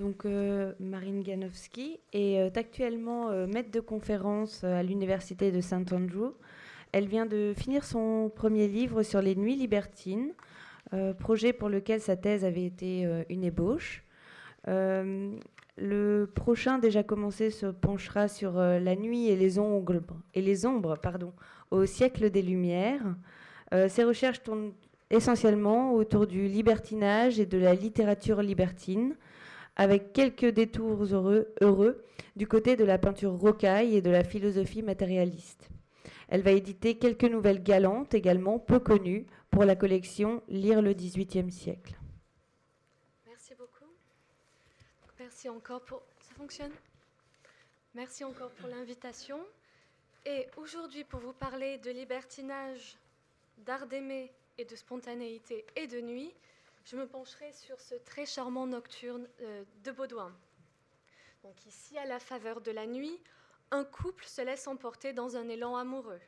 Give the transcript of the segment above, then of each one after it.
Donc, euh, Marine Ganowski est actuellement maître de conférence à l'Université de Saint Andrew. Elle vient de finir son premier livre sur les nuits libertines, projet pour lequel sa thèse avait été une ébauche. Le prochain, déjà commencé, se penchera sur la nuit et les ombres, et les ombres pardon, au siècle des Lumières. ses recherches tournent essentiellement autour du libertinage et de la littérature libertine, avec quelques détours heureux, du côté de la peinture rocaille et de la philosophie matérialiste. Elle va éditer quelques nouvelles galantes également peu connues pour la collection Lire le XVIIIe siècle. Merci beaucoup. Merci encore pour... Ça fonctionne? Merci encore pour l'invitation. Et aujourd'hui, pour vous parler de libertinage, d'art d'aimer et de spontanéité et de nuit, je me pencherai sur ce très charmant nocturne euh, de Baudouin. Donc ici, à la faveur de la nuit, un couple se laisse emporter dans un élan amoureux.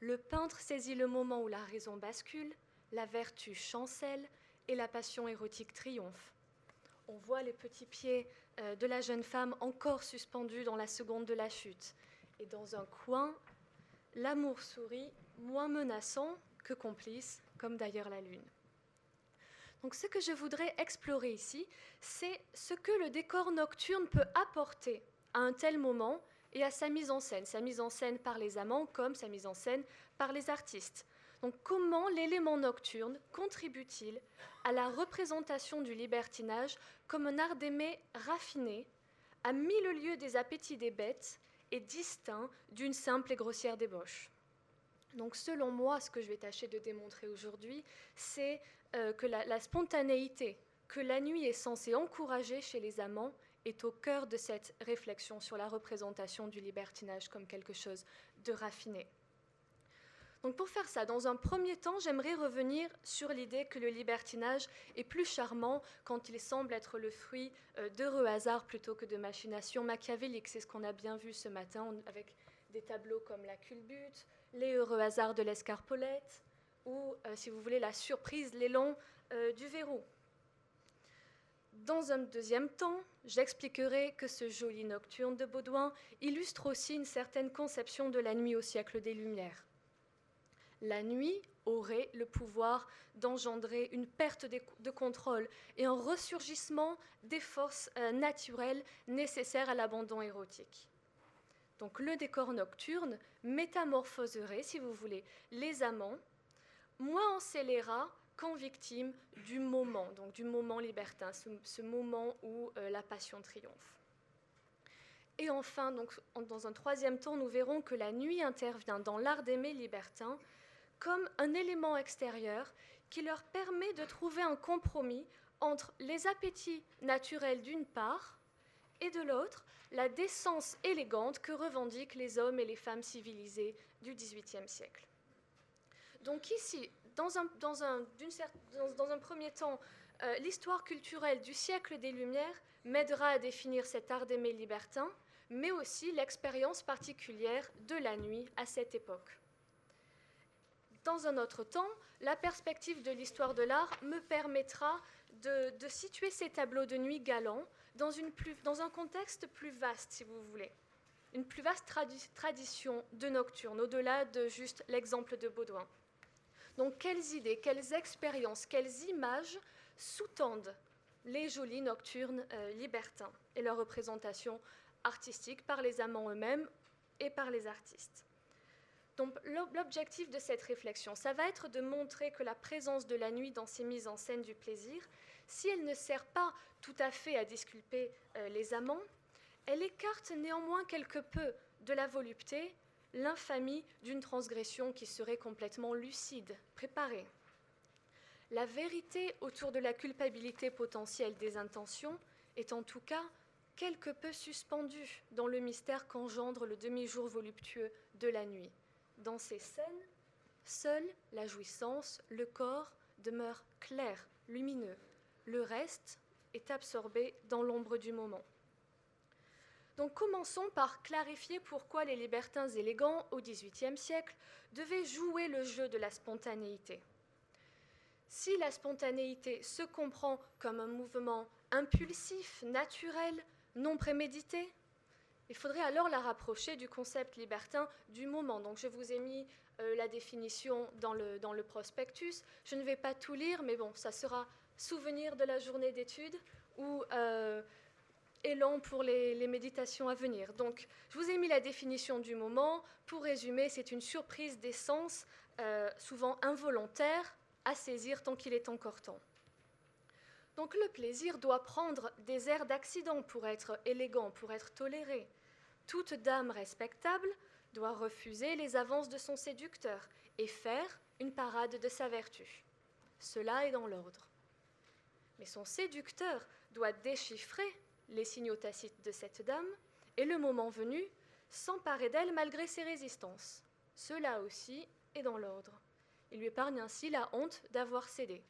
Le peintre saisit le moment où la raison bascule, la vertu chancelle et la passion érotique triomphe. On voit les petits pieds euh, de la jeune femme encore suspendus dans la seconde de la chute. Et dans un coin, l'amour sourit, moins menaçant que complice, comme d'ailleurs la Lune. Donc ce que je voudrais explorer ici, c'est ce que le décor nocturne peut apporter à un tel moment et à sa mise en scène, sa mise en scène par les amants comme sa mise en scène par les artistes. Donc comment l'élément nocturne contribue-t-il à la représentation du libertinage comme un art d'aimer raffiné, à mille lieues des appétits des bêtes et distinct d'une simple et grossière débauche? Donc selon moi, ce que je vais tâcher de démontrer aujourd'hui, c'est euh, que la, spontanéité que la nuit est censée encourager chez les amants est au cœur de cette réflexion sur la représentation du libertinage comme quelque chose de raffiné. Donc pour faire ça, dans un premier temps, j'aimerais revenir sur l'idée que le libertinage est plus charmant quand il semble être le fruit d'heureux hasards plutôt que de machinations machiavéliques. C'est ce qu'on a bien vu ce matin avec des tableaux comme la culbute, les heureux hasards de l'escarpolette, ou, euh, si vous voulez, la surprise, l'élan euh, du verrou. Dans un deuxième temps, j'expliquerai que ce joli nocturne de Baudouin illustre aussi une certaine conception de la nuit au siècle des Lumières. La nuit aurait le pouvoir d'engendrer une perte de contrôle et un ressurgissement des forces euh, naturelles nécessaires à l'abandon érotique. Donc le décor nocturne métamorphoserait, si vous voulez, les amants, moins en scélérat qu'en victime du moment, donc du moment libertin, ce, moment où euh, la passion triomphe. Et enfin, donc, dans un troisième temps, nous verrons que la nuit intervient dans l'art d'aimer libertin comme un élément extérieur qui leur permet de trouver un compromis entre les appétits naturels d'une part et de l'autre la décence élégante que revendiquent les hommes et les femmes civilisés du XVIIIe siècle. Donc ici, dans un, dans un, dans, un premier temps, euh, l'histoire culturelle du siècle des Lumières m'aidera à définir cet art d'aimer libertin, mais aussi l'expérience particulière de la nuit à cette époque. Dans un autre temps, la perspective de l'histoire de l'art me permettra de, de situer ces tableaux de nuit galants dans, une plus, dans un contexte plus vaste, si vous voulez. Une plus vaste tradition de nocturne, au-delà de juste l'exemple de Baudouin. Donc, quelles idées, quelles expériences, quelles images sous-tendent les jolis nocturnes euh, libertins et leur représentation artistique par les amants eux-mêmes et par les artistes? Donc l'objectif de cette réflexion, ça va être de montrer que la présence de la nuit dans ces mises en scène du plaisir si elle ne sert pas tout à fait à disculper euh, les amants, elle écarte néanmoins quelque peu de la volupté l'infamie d'une transgression qui serait complètement lucide, préparée. La vérité autour de la culpabilité potentielle des intentions est en tout cas quelque peu suspendue dans le mystère qu'engendre le demi-jour voluptueux de la nuit. Dans ces scènes, seule la jouissance, le corps demeure clair, lumineux, le reste est absorbé dans l'ombre du moment. Donc commençons par clarifier pourquoi les libertins élégants au XVIIIe siècle devaient jouer le jeu de la spontanéité. Si la spontanéité se comprend comme un mouvement impulsif, naturel, non prémédité Il faudrait alors la rapprocher du concept libertin du moment. Donc je vous ai mis euh, la définition dans le, prospectus. Je ne vais pas tout lire, mais bon, ça sera souvenir de la journée d'études ou euh, élan pour les, méditations à venir. Donc, je vous ai mis la définition du moment. Pour résumer, c'est une surprise des sens, euh, souvent involontaire, à saisir tant qu'il est encore temps. Donc, le plaisir doit prendre des airs d'accident pour être élégant, pour être toléré. Toute dame respectable doit refuser les avances de son séducteur et faire une parade de sa vertu. Cela est dans l'ordre. Mais son séducteur doit déchiffrer les signaux tacites de cette dame et, le moment venu, s'emparer d'elle malgré ses résistances. Cela aussi est dans l'ordre. Il lui épargne ainsi la honte d'avoir cédé.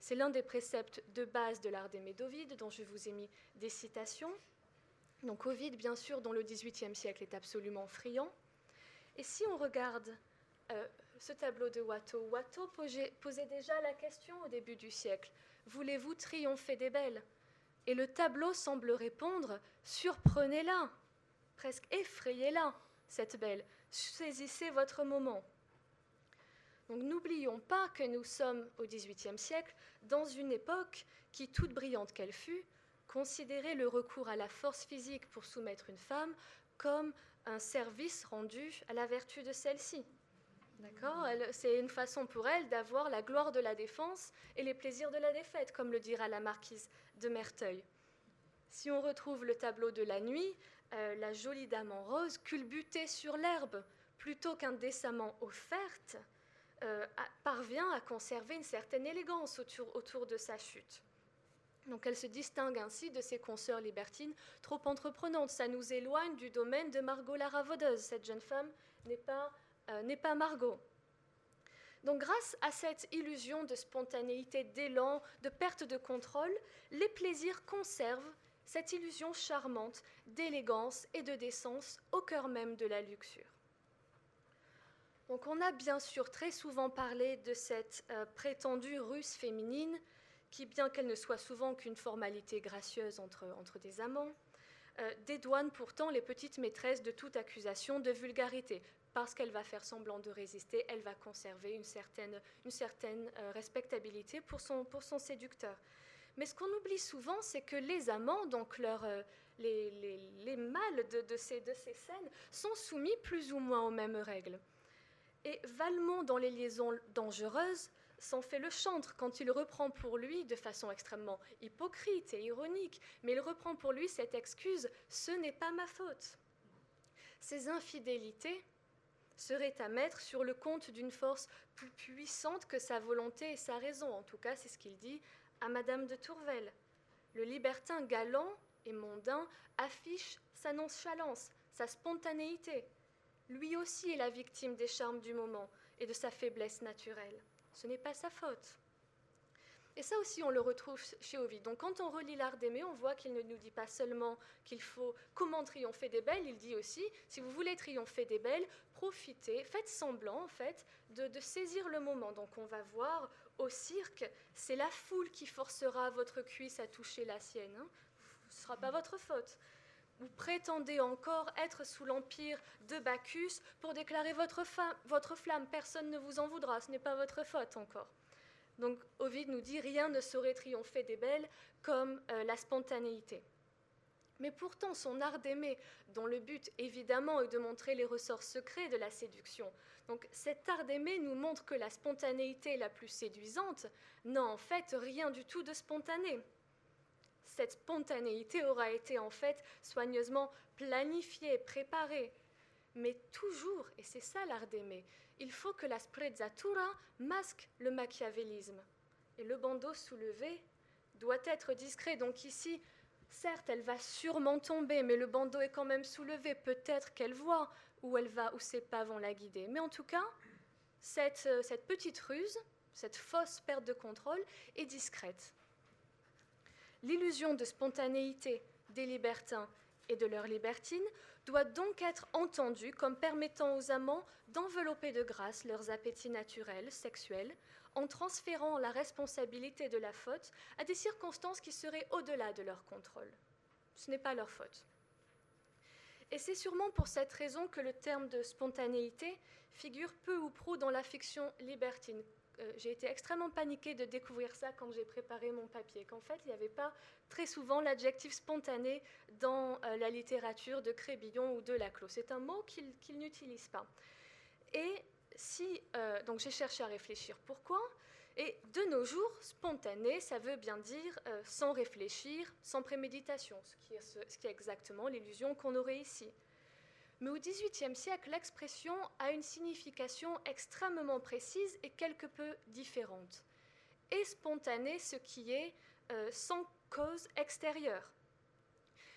C'est l'un des préceptes de base de l'art des Médovides, dont je vous ai mis des citations. Donc Ovide, bien sûr, dont le XVIIIe siècle est absolument friand. Et si on regarde euh, ce tableau de Watteau, Watteau posait déjà la question au début du siècle. Voulez-vous triompher des belles? Et le tableau semble répondre Surprenez-la, presque effrayez-la, cette belle, saisissez votre moment. Donc n'oublions pas que nous sommes au XVIIIe siècle dans une époque qui, toute brillante qu'elle fût, considérait le recours à la force physique pour soumettre une femme comme un service rendu à la vertu de celle-ci. D'accord? C'est une façon pour elle d'avoir la gloire de la défense et les plaisirs de la défaite, comme le dira la marquise de Merteuil. Si on retrouve le tableau de la nuit, euh, la jolie dame en rose, culbutée sur l'herbe, plutôt qu'indécemment offerte, euh, parvient à conserver une certaine élégance autour, de sa chute. Donc elle se distingue ainsi de ses consoeurs libertines trop entreprenantes. Ça nous éloigne du domaine de Margot la Ravaudeuse. Cette jeune femme n'est pas euh, n'est pas Margot. Donc grâce à cette illusion de spontanéité, d'élan, de perte de contrôle, les plaisirs conservent cette illusion charmante d'élégance et de décence au cœur même de la luxure. Donc on a bien sûr très souvent parlé de cette euh, prétendue ruse féminine qui, bien qu'elle ne soit souvent qu'une formalité gracieuse entre, entre des amants, euh, dédouane pourtant les petites maîtresses de toute accusation de vulgarité, parce qu'elle va faire semblant de résister, elle va conserver une certaine, euh, respectabilité pour son, séducteur. Mais ce qu'on oublie souvent, c'est que les amants, donc euh, les, les, les, mâles de, ces, de ces scènes, sont soumis plus ou moins aux mêmes règles. Et Valmont, dans les liaisons dangereuses, s'en fait le chantre quand il reprend pour lui, de façon extrêmement hypocrite et ironique, mais il reprend pour lui cette excuse Ce n'est pas ma faute. Ces infidélités serait à mettre sur le compte d'une force plus puissante que sa volonté et sa raison. En tout cas, c'est ce qu'il dit à Madame de Tourvel. Le libertin galant et mondain affiche sa nonchalance, sa spontanéité. Lui aussi est la victime des charmes du moment et de sa faiblesse naturelle. Ce n'est pas sa faute. Et ça aussi, on le retrouve chez Ovid. Donc quand on relit l'art d'aimer, on voit qu'il ne nous dit pas seulement qu'il faut comment triompher des belles, il dit aussi, si vous voulez triompher des belles, profitez, faites semblant en fait de, saisir le moment. Donc on va voir au cirque, c'est la foule qui forcera votre cuisse à toucher la sienne. Hein. Ce ne sera pas votre faute. Vous prétendez encore être sous l'empire de Bacchus pour déclarer votre flamme. Personne ne vous en voudra, ce n'est pas votre faute encore. Donc Ovid nous dit rien ne saurait triompher des belles comme euh, la spontanéité. Mais pourtant, son art d'aimer, dont le but évidemment est de montrer les ressorts secrets de la séduction, donc cet art d'aimer nous montre que la spontanéité la plus séduisante n'a en fait rien du tout de spontané. Cette spontanéité aura été en fait soigneusement planifiée, préparée, mais toujours, et c'est ça l'art d'aimer, il faut que la sprezzatura masque le machiavélisme. Et le bandeau soulevé doit être discret. Donc ici, certes, elle va sûrement tomber, mais le bandeau est quand même soulevé. Peut-être qu'elle voit où elle va, où ses pas vont la guider. Mais en tout cas, cette, euh, cette petite ruse, cette fausse perte de contrôle est discrète. L'illusion de spontanéité des libertins et de leurs libertines doit donc être entendue comme permettant aux amants d'envelopper de grâce leurs appétits naturels, sexuels, en transférant la responsabilité de la faute à des circonstances qui seraient au-delà de leur contrôle. Ce n'est pas leur faute. Et c'est sûrement pour cette raison que le terme de spontanéité figure peu ou prou dans la fiction libertine. Euh, j'ai été extrêmement paniquée de découvrir ça quand j'ai préparé mon papier, qu'en fait, il n'y avait pas très souvent l'adjectif spontané dans euh, la littérature de Crébillon ou de Laclos. C'est un mot qu'il n'utilise pas. Et si, euh, donc j'ai cherché à réfléchir pourquoi, et de nos jours, spontané, ça veut bien dire sans réfléchir, sans préméditation, ce qui est exactement l'illusion qu'on aurait ici. Mais au XVIIIe siècle, l'expression a une signification extrêmement précise et quelque peu différente. Et spontané, ce qui est euh, sans cause extérieure.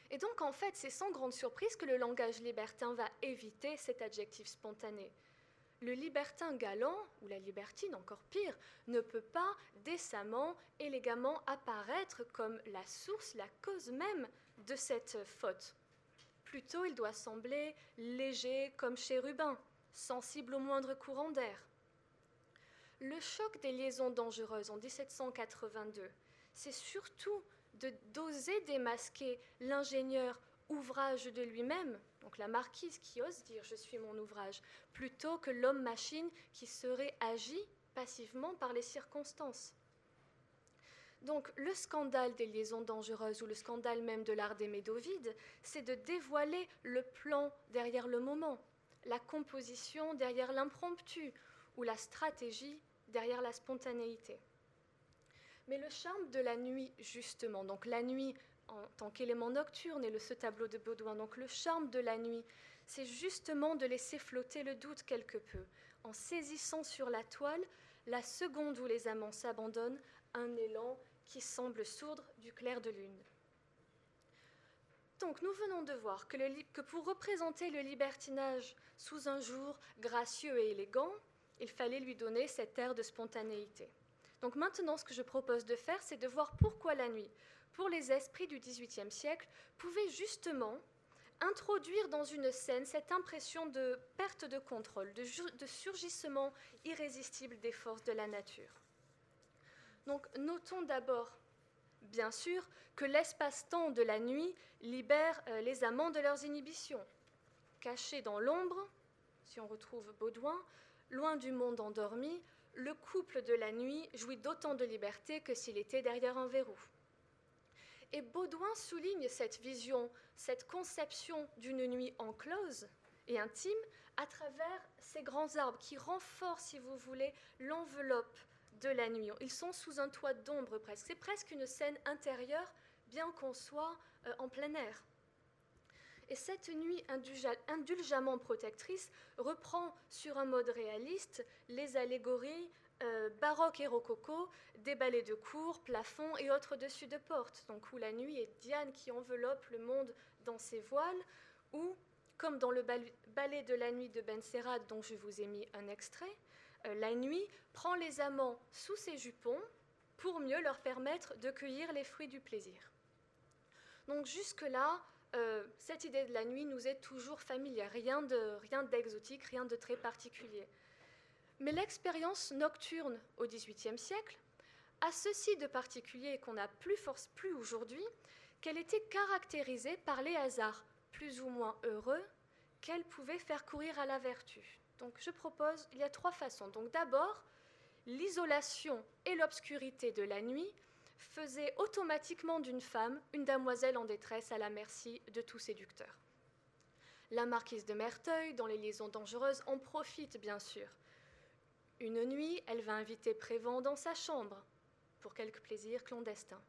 Et donc, en fait, c'est sans grande surprise que le langage libertin va éviter cet adjectif spontané. Le libertin galant, ou la libertine encore pire, ne peut pas décemment, élégamment apparaître comme la source, la cause même de cette faute. Plutôt, il doit sembler léger comme chérubin, sensible au moindre courant d'air. Le choc des liaisons dangereuses en 1782, c'est surtout de d'oser démasquer l'ingénieur ouvrage de lui-même, donc la marquise qui ose dire je suis mon ouvrage, plutôt que l'homme-machine qui serait agi passivement par les circonstances. Donc le scandale des liaisons dangereuses ou le scandale même de l'art des Médovides, c'est de dévoiler le plan derrière le moment, la composition derrière l'impromptu ou la stratégie derrière la spontanéité. Mais le charme de la nuit, justement, donc la nuit en tant qu'élément nocturne et le, ce tableau de Baudouin, donc le charme de la nuit, c'est justement de laisser flotter le doute quelque peu, en saisissant sur la toile la seconde où les amants s'abandonnent un élan qui semble sourdre du clair de lune. Donc nous venons de voir que, pour représenter le libertinage sous un jour gracieux et élégant, il fallait lui donner cet air de spontanéité. Donc maintenant, ce que je propose de faire, c'est de voir pourquoi la nuit, pour les esprits du XVIIIe siècle, pouvait justement introduire dans une scène cette impression de perte de contrôle, de surgissement irrésistible des forces de la nature. Notons d'abord, bien sûr, que l'espace-temps de la nuit libère euh, les amants de leurs inhibitions. Cachés dans l'ombre, si on retrouve Baudouin, loin du monde endormi, le couple de la nuit jouit d'autant de liberté que s'il était derrière un verrou. Et Baudouin souligne cette vision, cette conception d'une nuit enclose et intime à travers ces grands arbres qui renforcent, si vous voulez, l'enveloppe de la nuit. Ils sont sous un toit d'ombre presque. C'est presque une scène intérieure, bien qu'on soit euh, en plein air. Et cette nuit indulgemment protectrice reprend sur un mode réaliste les allégories euh, baroques et rococo des ballets de cour, plafonds et autres dessus de porte, donc où la nuit est Diane qui enveloppe le monde dans ses voiles, ou, comme dans le ballet de la nuit de Ben dont je vous ai mis un extrait, la nuit prend les amants sous ses jupons pour mieux leur permettre de cueillir les fruits du plaisir. Donc jusque-là, euh, cette idée de la nuit nous est toujours familière, rien d'exotique, rien, rien de très particulier. Mais l'expérience nocturne au XVIIIe siècle a ceci de particulier qu'on n'a plus, force, plus aujourd'hui, qu'elle était caractérisée par les hasards plus ou moins heureux qu'elle pouvait faire courir à la vertu. Donc je propose, il y a trois façons. Donc d'abord, l'isolation et l'obscurité de la nuit faisaient automatiquement d'une femme une damoiselle en détresse à la merci de tout séducteur. La marquise de Merteuil, dans les liaisons dangereuses, en profite bien sûr. Une nuit, elle va inviter Prévent dans sa chambre pour quelques plaisirs clandestins.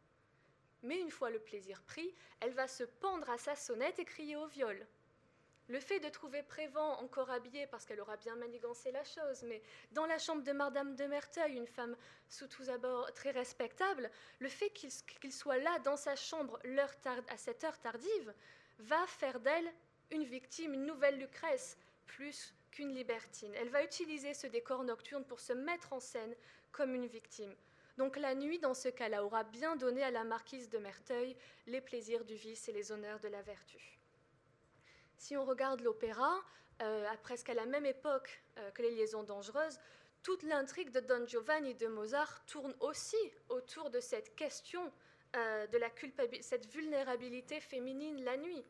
Mais une fois le plaisir pris, elle va se pendre à sa sonnette et crier au viol. Le fait de trouver Prévent encore habillé, parce qu'elle aura bien manigancé la chose, mais dans la chambre de Madame de Merteuil, une femme sous tous abords très respectable, le fait qu'il soit là dans sa chambre à cette heure tardive va faire d'elle une victime, une nouvelle Lucrèce, plus qu'une libertine. Elle va utiliser ce décor nocturne pour se mettre en scène comme une victime. Donc la nuit, dans ce cas-là, aura bien donné à la marquise de Merteuil les plaisirs du vice et les honneurs de la vertu. Si on regarde l'opéra, euh, presque à la même époque euh, que les liaisons dangereuses, toute l'intrigue de Don Giovanni de Mozart tourne aussi autour de cette question euh, de la cette vulnérabilité féminine la nuit.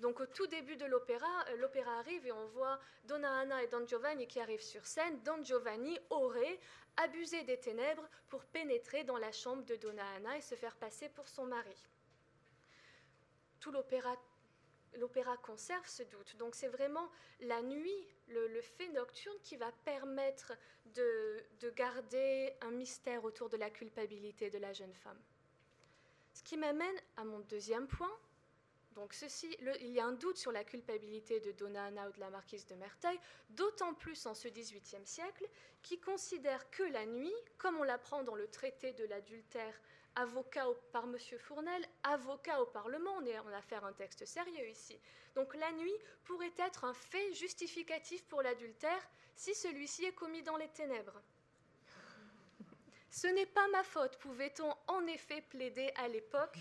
Donc au tout début de l'opéra, l'opéra arrive et on voit Donna Anna et Don Giovanni qui arrivent sur scène. Don Giovanni aurait abusé des ténèbres pour pénétrer dans la chambre de Donna Anna et se faire passer pour son mari. Tout l'opéra l'opéra conserve ce doute. Donc c'est vraiment la nuit, le, fait nocturne qui va permettre de, garder un mystère autour de la culpabilité de la jeune femme. Ce qui m'amène à mon deuxième point. Donc ceci, il y a un doute sur la culpabilité de Donna Anna ou de la marquise de Merteuil, d'autant plus en ce XVIIIe siècle, qui considère que la nuit, comme on l'apprend dans le traité de l'adultère avocat par M. Fournel, avocat au Parlement, on est en affaire un texte sérieux ici. Donc la nuit pourrait être un fait justificatif pour l'adultère si celui-ci est commis dans les ténèbres. Ce n'est pas ma faute, pouvait-on en effet plaider à l'époque,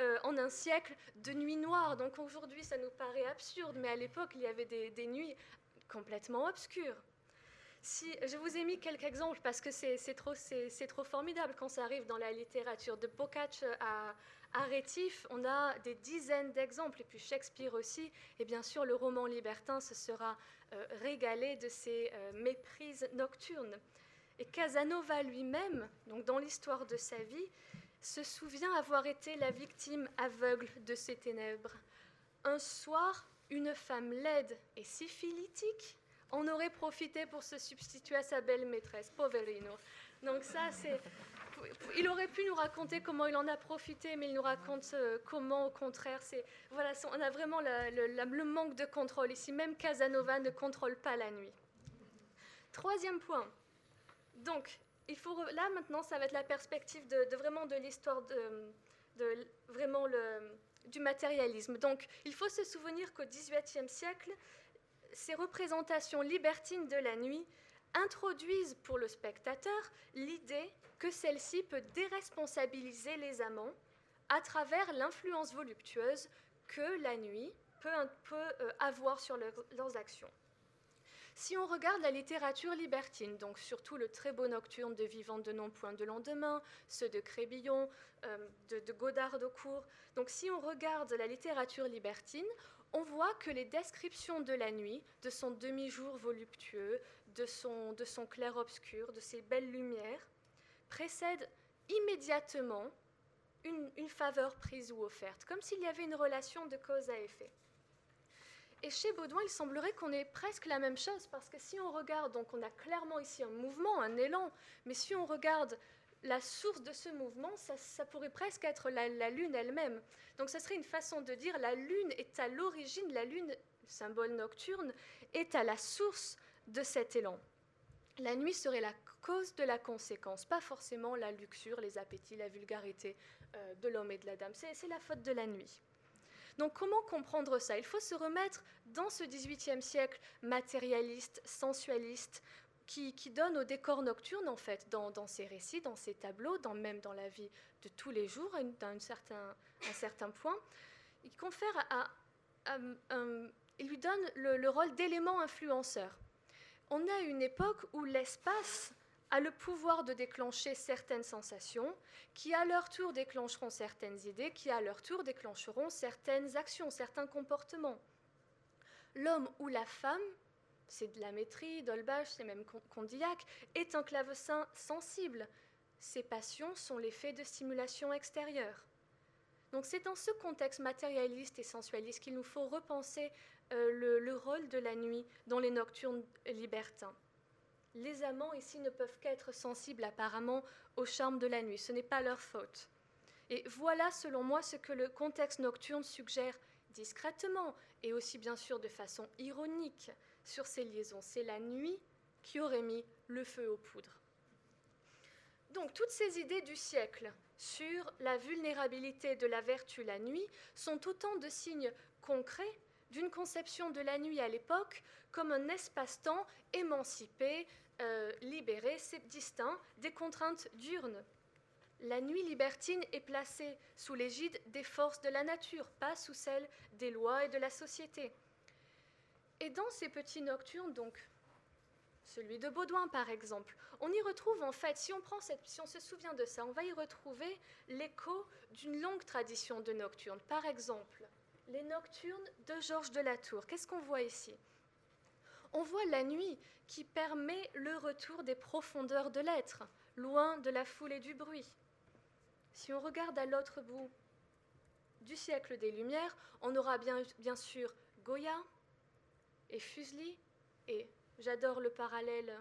euh, en un siècle de nuit noire. Donc aujourd'hui, ça nous paraît absurde, mais à l'époque, il y avait des nuits complètement obscures je vous ai mis quelques exemples parce que c'est trop, formidable quand ça arrive dans la littérature. De Boccaccio à, à Rétif, on a des dizaines d'exemples, et puis Shakespeare aussi, et bien sûr le roman libertin se sera euh, régalé de ces euh, méprises nocturnes. Et Casanova lui-même, donc dans l'histoire de sa vie, se souvient avoir été la victime aveugle de ces ténèbres. Un soir, une femme laide et syphilitique on aurait profité pour se substituer à sa belle maîtresse, Poverino. Donc ça, c'est... Il aurait pu nous raconter comment il en a profité, mais il nous raconte euh, comment, au contraire, c'est... Voilà, on a vraiment le, manque de contrôle ici. Même Casanova ne contrôle pas la nuit. Troisième point. Donc, il faut... Là, maintenant, ça va être la perspective de, vraiment de l'histoire de, vraiment le, du matérialisme. Donc, il faut se souvenir qu'au XVIIIe siècle, ces représentations libertines de la nuit introduisent pour le spectateur l'idée que celle-ci peut déresponsabiliser les amants à travers l'influence voluptueuse que la nuit peut, euh, avoir sur leurs actions. Si on regarde la littérature libertine, donc surtout le très beau nocturne de Vivant de Non-Point de Lendemain, ceux de Crébillon, euh, de, de Godard de Cour, donc si on regarde la littérature libertine, on voit que les descriptions de la nuit, de son demi-jour voluptueux, de son, de son clair-obscur, de ses belles lumières, précèdent immédiatement une, une, faveur prise ou offerte, comme s'il y avait une relation de cause à effet. Et chez Baudouin, il semblerait qu'on ait presque la même chose, parce que si on regarde, donc on a clairement ici un mouvement, un élan, mais si on regarde la source de ce mouvement, ça, pourrait presque être la, Lune elle-même. Donc ce serait une façon de dire la Lune est à l'origine, la Lune, symbole nocturne, est à la source de cet élan. La nuit serait la cause de la conséquence, pas forcément la luxure, les appétits, la vulgarité euh, de l'homme et de la dame. C'est la faute de la nuit. Donc comment comprendre ça? Il faut se remettre dans ce XVIIIe siècle matérialiste, sensualiste, qui, donne au décor nocturne, en fait, dans, ces récits, dans ces tableaux, dans, même dans la vie de tous les jours, un certain, un certain point, il confère à, il lui donne le, rôle d'élément influenceur. On a une époque où l'espace a le pouvoir de déclencher certaines sensations, qui à leur tour déclencheront certaines idées, qui à leur tour déclencheront certaines actions, certains comportements. L'homme ou la femme c'est de la maîtrise, d'Olbach, c'est même Condillac, est un clavecin sensible. Ses passions sont l'effet de stimulation extérieure. Donc c'est dans ce contexte matérialiste et sensualiste qu'il nous faut repenser euh, le, le, rôle de la nuit dans les nocturnes libertins. Les amants ici ne peuvent qu'être sensibles apparemment au charme de la nuit, ce n'est pas leur faute. Et voilà selon moi ce que le contexte nocturne suggère discrètement et aussi bien sûr de façon ironique sur ces liaisons. C'est la nuit qui aurait mis le feu aux poudres. Donc toutes ces idées du siècle sur la vulnérabilité de la vertu la nuit sont autant de signes concrets d'une conception de la nuit à l'époque comme un espace-temps émancipé, euh, libéré, distinct des contraintes diurnes. La nuit libertine est placée sous l'égide des forces de la nature, pas sous celle des lois et de la société. Et dans ces petits nocturnes, donc celui de Baudouin par exemple. On y retrouve en fait, si on, se souvient de ça, on va y retrouver l'écho d'une longue tradition de nocturnes. Par exemple, les nocturnes de Georges de la Tour. Qu'est-ce qu'on voit ici? On voit la nuit qui permet le retour des profondeurs de l'être, loin de la foule et du bruit. Si on regarde à l'autre bout du siècle des Lumières, on aura bien sûr Goya et Fuseli et J'adore le parallèle,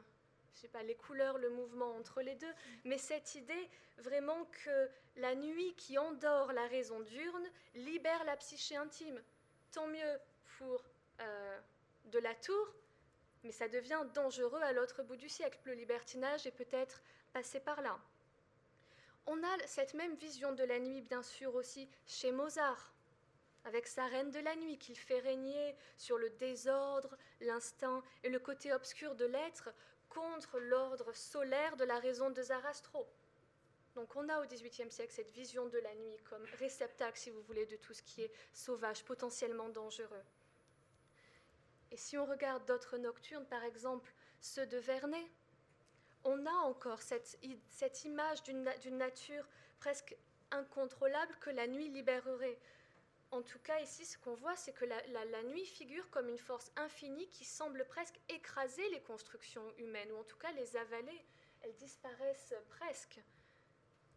je sais pas, les couleurs, le mouvement entre les deux, mais cette idée vraiment que la nuit qui endort la raison diurne libère la psyché intime. Tant mieux pour euh, de la tour, mais ça devient dangereux à l'autre bout du siècle. Le libertinage est peut-être passé par là. On a cette même vision de la nuit, bien sûr, aussi chez Mozart avec sa reine de la nuit qu'il fait régner sur le désordre, l'instinct et le côté obscur de l'être contre l'ordre solaire de la raison de Zarastro. Donc on a au XVIIIe siècle cette vision de la nuit comme réceptacle, si vous voulez, de tout ce qui est sauvage, potentiellement dangereux. Et si on regarde d'autres nocturnes, par exemple ceux de Vernet, on a encore cette, cette image d'une nature presque incontrôlable que la nuit libérerait. En tout cas, ici, ce qu'on voit, c'est que la, nuit figure comme une force infinie qui semble presque écraser les constructions humaines, ou en tout cas les avaler. Elles disparaissent presque.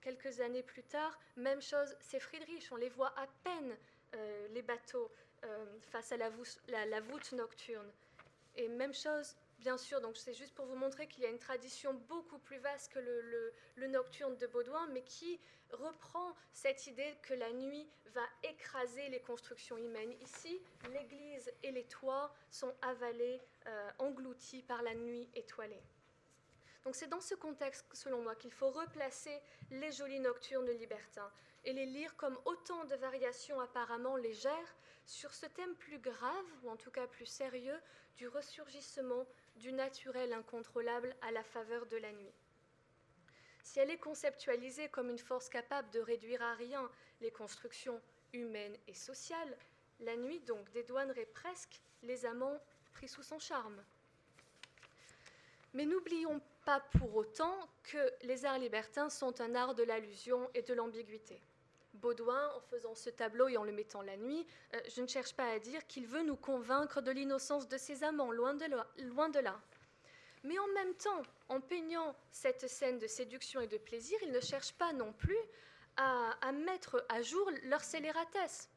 Quelques années plus tard, même chose, c'est Friedrich, on les voit à peine, euh, les bateaux, euh, face à la voûte, nocturne. Et même chose, bien sûr, donc c'est juste pour vous montrer qu'il y a une tradition beaucoup plus vaste que le nocturne de Baudouin, mais qui reprend cette idée que la nuit va écraser les constructions humaines. Ici, l'église et les toits sont avalés, euh, engloutis par la nuit étoilée. Donc c'est dans ce contexte, selon moi, qu'il faut replacer les jolis nocturnes libertins et les lire comme autant de variations apparemment légères sur ce thème plus grave, ou en tout cas plus sérieux, du ressurgissement du naturel incontrôlable à la faveur de la nuit. Si elle est conceptualisée comme une force capable de réduire à rien les constructions humaines et sociales, la nuit donc dédouanerait presque les amants pris sous son charme. Mais n'oublions pas pour autant que les arts libertins sont un art de l'allusion et de l'ambiguïté. Baudouin, en faisant ce tableau et en le mettant la nuit, euh, je ne cherche pas à dire qu'il veut nous convaincre de l'innocence de ses amants, loin de, loin de là. Mais en même temps, en peignant cette scène de séduction et de plaisir, il ne cherche pas non plus à, mettre à jour leur scélératesse.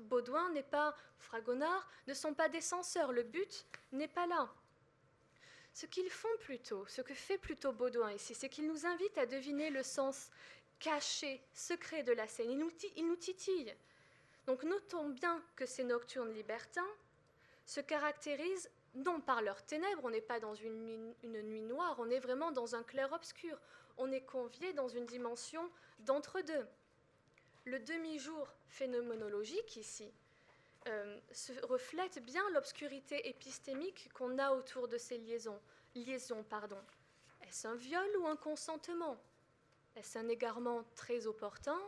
Baudouin n'est pas Fragonard, ne sont pas des censeurs, le but n'est pas là. Ce qu'ils font plutôt, ce que fait plutôt Baudouin ici, c'est qu'il nous invite à deviner le sens caché, secret de la scène. Il nous, il nous titille. Donc notons bien que ces nocturnes libertins se caractérisent non par leurs ténèbres, on n'est pas dans une, nuit noire, on est vraiment dans un clair-obscur. On est convié dans une dimension d'entre-deux. Le demi-jour phénoménologique ici euh, reflète bien l'obscurité épistémique qu'on a autour de ces liaisons. liaisons pardon. Est-ce un viol ou un consentement? Est-ce un égarement très opportun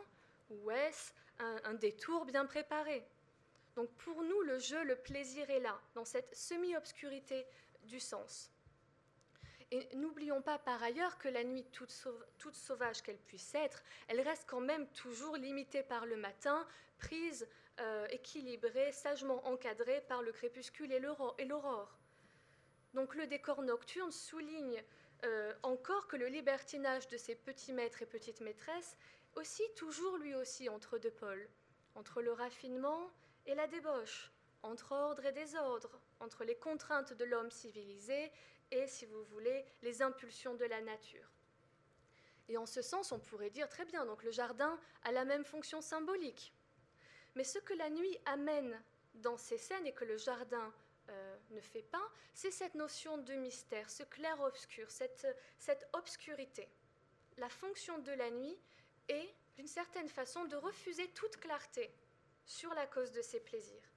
ou est-ce un détour bien préparé? Donc pour nous, le jeu, le plaisir est là, dans cette semi-obscurité du sens. Et n'oublions pas par ailleurs que la nuit, toute, sauvage qu'elle puisse être, elle reste quand même toujours limitée par le matin, prise, euh, équilibrée, sagement encadrée par le crépuscule et l'aurore. Donc le décor nocturne souligne euh, encore que le libertinage de ces petits maîtres et petites maîtresses aussi toujours lui aussi entre deux pôles, entre le raffinement et la débauche, entre ordre et désordre, entre les contraintes de l'homme civilisé et, si vous voulez, les impulsions de la nature. Et en ce sens, on pourrait dire très bien, donc le jardin a la même fonction symbolique. Mais ce que la nuit amène dans ces scènes et que le jardin ne fait pas, c'est cette notion de mystère, ce clair-obscur, cette, cette obscurité. La fonction de la nuit est, d'une certaine façon, de refuser toute clarté, sur la cause de ses plaisirs.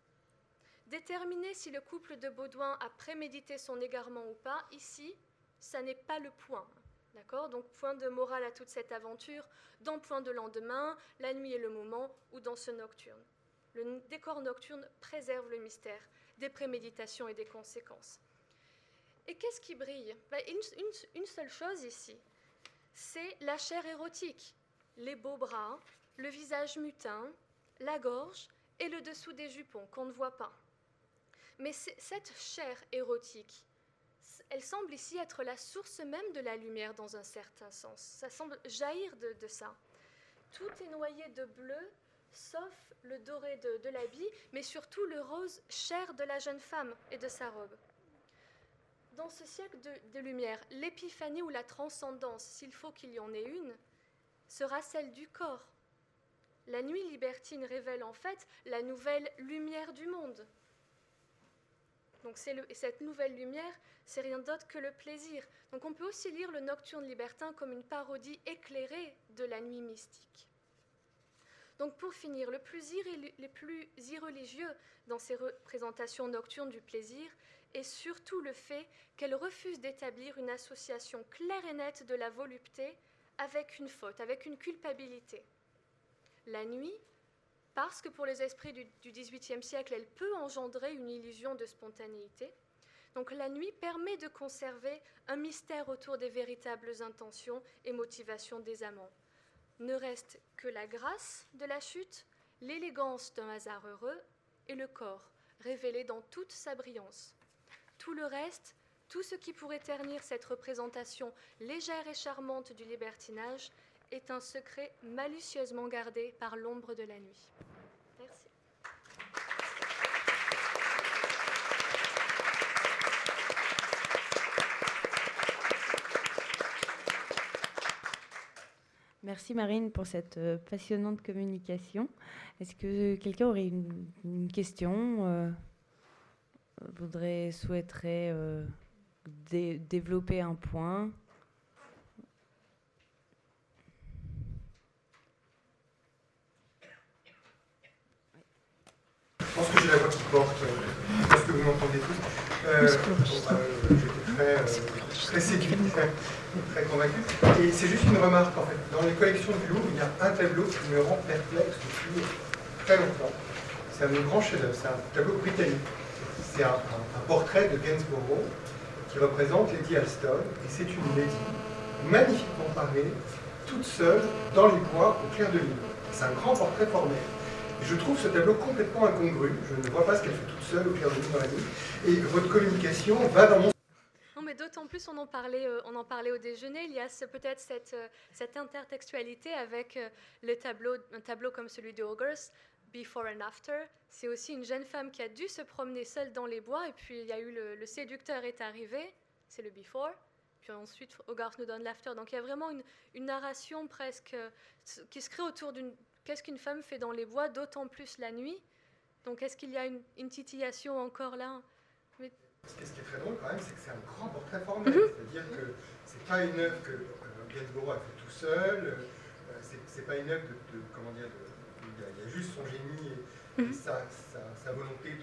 Déterminer si le couple de Baudouin a prémédité son égarement ou pas, ici, ça n'est pas le point. D'accord? Donc, point de morale à toute cette aventure, dans point de lendemain, la nuit et le moment, ou dans ce nocturne. Le décor nocturne préserve le mystère des préméditations et des conséquences. Et qu'est-ce qui brille? Ben, une, seule chose ici, c'est la chair érotique, les beaux bras, le visage mutin, la gorge et le dessous des jupons qu'on ne voit pas. Mais cette chair érotique, elle semble ici être la source même de la lumière dans un certain sens. Ça semble jaillir de, ça. Tout est noyé de bleu, sauf le doré de, l'habit, mais surtout le rose chair de la jeune femme et de sa robe. Dans ce siècle de lumière, l'épiphanie ou la transcendance, s'il faut qu'il y en ait une, sera celle du corps. La nuit libertine révèle en fait la nouvelle lumière du monde. Donc cette nouvelle lumière, c'est rien d'autre que le plaisir. Donc on peut aussi lire le Nocturne libertin comme une parodie éclairée de la nuit mystique. Donc pour finir, le plus les plus irreligieux dans ces représentations nocturnes du plaisir est surtout le fait qu'elles refusent d'établir une association claire et nette de la volupté avec une faute, avec une culpabilité. La nuit, parce que pour les esprits du, XVIIIe siècle, elle peut engendrer une illusion de spontanéité. Donc la nuit permet de conserver un mystère autour des véritables intentions et motivations des amants. Ne reste que la grâce de la chute, l'élégance d'un hasard heureux et le corps, révélé dans toute sa brillance. Tout le reste, tout ce qui pourrait ternir cette représentation légère et charmante du libertinage, est un secret malicieusement gardé par l'ombre de la nuit. Merci. Merci Marine pour cette euh, passionnante communication. Est-ce que quelqu'un aurait une, question, euh, voudrait, souhaiterait euh, développer un point? Je pense que j'ai la voix qui porte, parce que vous m'entendez tous? Euh, très, euh, très séduit, très, très convaincu. Et c'est juste une remarque en fait. Dans les collections du Louvre, il y a un tableau qui me rend perplexe depuis très longtemps. C'est un grand chef-d'œuvre, c'est un tableau britannique. C'est un, portrait de Gainsborough qui représente Lady Alston, et c'est une lady magnifiquement parée, toute seule, dans les bois, au clair de lune. C'est un grand portrait formel je trouve ce tableau complètement incongru. Je ne vois pas ce qu'elle fait toute seule au clair de lune dans la nuit. Et votre communication va dans mon d'autant plus, on en parlait, euh, on en parlait au déjeuner. Il y a peut-être cette, euh, cette intertextualité avec euh, le tableau, un tableau comme celui de August, Before and After. C'est aussi une jeune femme qui a dû se promener seule dans les bois, et puis il y a eu le, séducteur est arrivé, c'est le Before. Puis ensuite, Hogarth nous donne l'after. Donc il y a vraiment une narration presque qui se crée autour d'une Qu'est-ce qu'une femme fait dans les bois, d'autant plus la nuit Donc est-ce qu'il y a une, titillation encore là? Ce qui est très drôle quand même, c'est que c'est un grand portrait formel. Mhm. C'est-à-dire que c'est pas une œuvre que euh, Gainsborough a fait tout seul, euh, c'est pas une œuvre de, comment dire, il, y a, juste son génie et, mhm. sa, volonté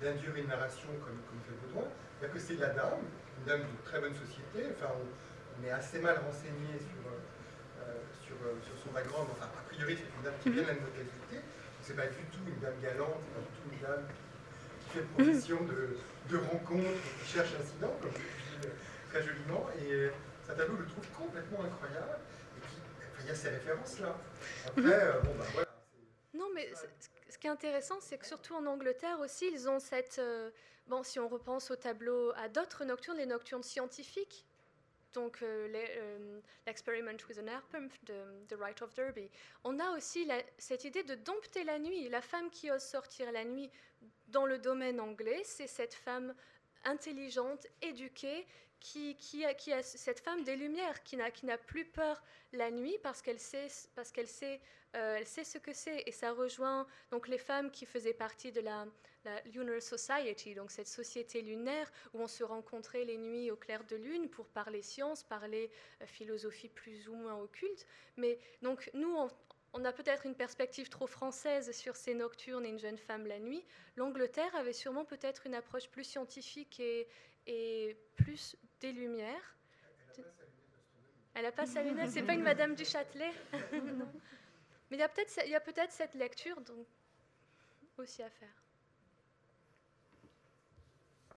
d'induire une narration comme, comme fait Baudouin. C'est-à-dire que c'est la dame, une dame de très bonne société, enfin on, est assez mal renseigné sur, euh, sur, sur, son background, enfin priori, c'est une dame qui vient de la Ce C'est pas du tout une dame galante, c'est pas du tout une dame qui fait profession de, de rencontre, qui cherche incident, comme je dis euh, très joliment. Et euh, un tableau, je le trouve complètement incroyable. Et puis, il y a ces références-là. Après, euh, bon, ben voilà. Non, mais ce qui est intéressant, c'est que surtout en Angleterre aussi, ils ont cette. bon, si on repense au tableau, à d'autres nocturnes, les nocturnes scientifiques, donc euh, euh, l'experiment with an Airpump de The Right of Derby. On a aussi cette idée de dompter la nuit. La femme qui ose sortir la nuit dans le domaine anglais, c'est cette femme intelligente, éduquée, qui, qui, a, qui, cette femme des Lumières, qui n'a plus peur la nuit parce qu'elle sait, parce qu'elle sait, euh, elle sait ce que c'est. Et ça rejoint donc les femmes qui faisaient partie de la, la Lunar Society, donc cette société lunaire où on se rencontrait les nuits au clair de lune pour parler science, parler euh, philosophie plus ou moins occulte. Mais donc nous, on, a peut-être une perspective trop française sur ces nocturnes et une jeune femme la nuit. L'Angleterre avait sûrement peut-être une approche plus scientifique et, et plus des lumières. Elle n'a pas sa lunette, c'est pas une Madame du Châtelet. Mais il y a peut-être peut cette lecture donc, aussi à faire.